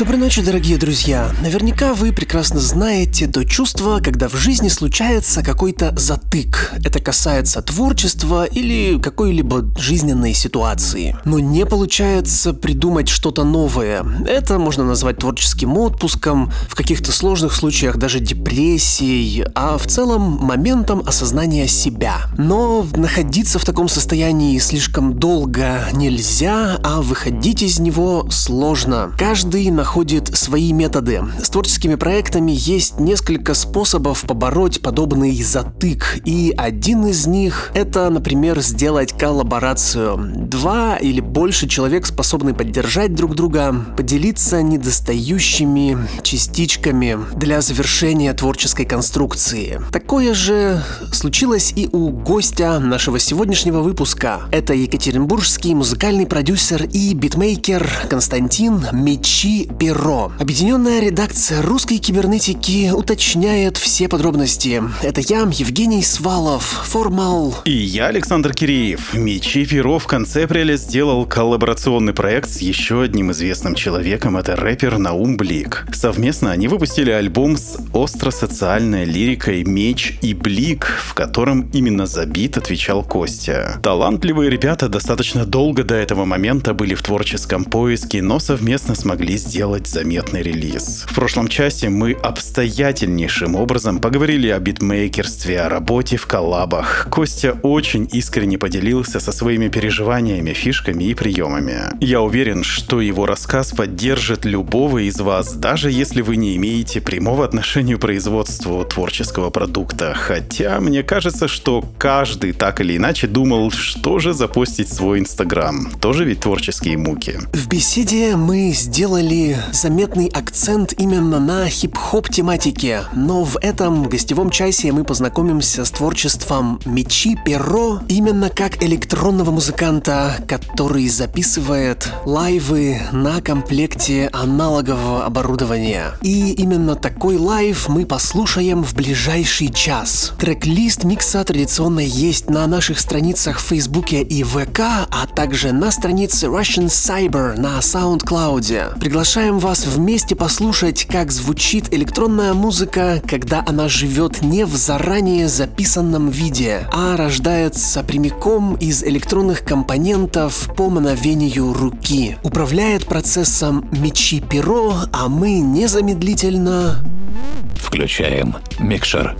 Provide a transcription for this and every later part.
Доброй ночи, дорогие друзья! Наверняка вы прекрасно знаете то чувство, когда в жизни случается какой-то затык. Это касается творчества или какой-либо жизненной ситуации. Но не получается придумать что-то новое. Это можно назвать творческим отпуском, в каких-то сложных случаях даже депрессией, а в целом моментом осознания себя. Но находиться в таком состоянии слишком долго нельзя, а выходить из него сложно. Каждый находится находит свои методы. С творческими проектами есть несколько способов побороть подобный затык, и один из них — это, например, сделать коллаборацию. Два или больше человек способны поддержать друг друга, поделиться недостающими частичками для завершения творческой конструкции. Такое же случилось и у гостя нашего сегодняшнего выпуска. Это екатеринбургский музыкальный продюсер и битмейкер Константин Мечи Перо. Объединенная редакция русской кибернетики уточняет все подробности. Это я, Евгений Свалов, Формал. И я, Александр Киреев. Мечи Перо в конце апреля сделал коллаборационный проект с еще одним известным человеком. Это рэпер Наум Блик. Совместно они выпустили альбом с остро-социальной лирикой «Меч и Блик», в котором именно за бит отвечал Костя. Талантливые ребята достаточно долго до этого момента были в творческом поиске, но совместно смогли сделать сделать заметный релиз. В прошлом часе мы обстоятельнейшим образом поговорили о битмейкерстве, о работе в коллабах. Костя очень искренне поделился со своими переживаниями, фишками и приемами. Я уверен, что его рассказ поддержит любого из вас, даже если вы не имеете прямого отношения к производству творческого продукта. Хотя мне кажется, что каждый так или иначе думал, что же запустить свой инстаграм. Тоже ведь творческие муки. В беседе мы сделали заметный акцент именно на хип-хоп тематике, но в этом гостевом часе мы познакомимся с творчеством Мечи Перо именно как электронного музыканта, который записывает лайвы на комплекте аналогового оборудования. И именно такой лайв мы послушаем в ближайший час. Трек-лист микса традиционно есть на наших страницах в Фейсбуке и ВК, а также на странице Russian Cyber на SoundCloud. Приглашаем Приглашаем вас вместе послушать, как звучит электронная музыка, когда она живет не в заранее записанном виде, а рождается прямиком из электронных компонентов по мановению руки. Управляет процессом мечи перо, а мы незамедлительно... Включаем микшер.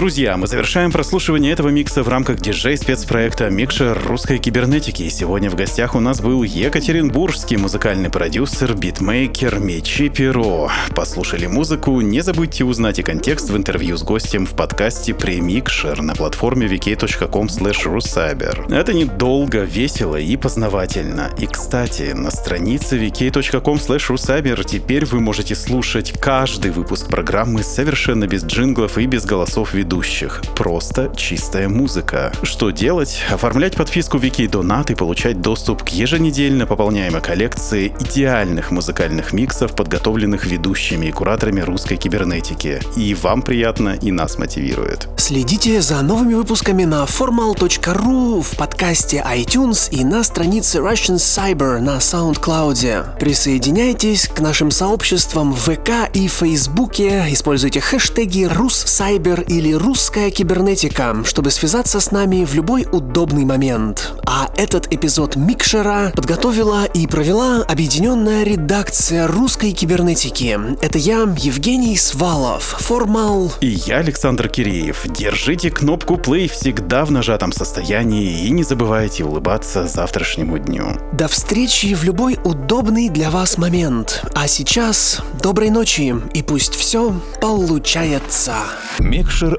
Друзья, мы завершаем прослушивание этого микса в рамках диджей-спецпроекта «Микшер русской кибернетики». И сегодня в гостях у нас был екатеринбургский музыкальный продюсер, битмейкер Мечи Перо. Послушали музыку, не забудьте узнать и контекст в интервью с гостем в подкасте «Премикшер» на платформе vk.com rusaber. Это недолго, весело и познавательно. И, кстати, на странице vk.com rusaber теперь вы можете слушать каждый выпуск программы совершенно без джинглов и без голосов ведущих. Просто чистая музыка. Что делать? Оформлять подписку Вики Донат и получать доступ к еженедельно пополняемой коллекции идеальных музыкальных миксов, подготовленных ведущими и кураторами русской кибернетики. И вам приятно, и нас мотивирует. Следите за новыми выпусками на formal.ru, в подкасте iTunes и на странице Russian Cyber на SoundCloud. Присоединяйтесь к нашим сообществам в ВК и Фейсбуке, используйте хэштеги «Руссайбер» или «Русская кибернетика», чтобы связаться с нами в любой удобный момент. А этот эпизод Микшера подготовила и провела объединенная редакция русской кибернетики. Это я, Евгений Свалов, Формал. И я, Александр Киреев. Держите кнопку play всегда в нажатом состоянии и не забывайте улыбаться завтрашнему дню. До встречи в любой удобный для вас момент. А сейчас доброй ночи и пусть все получается. Микшер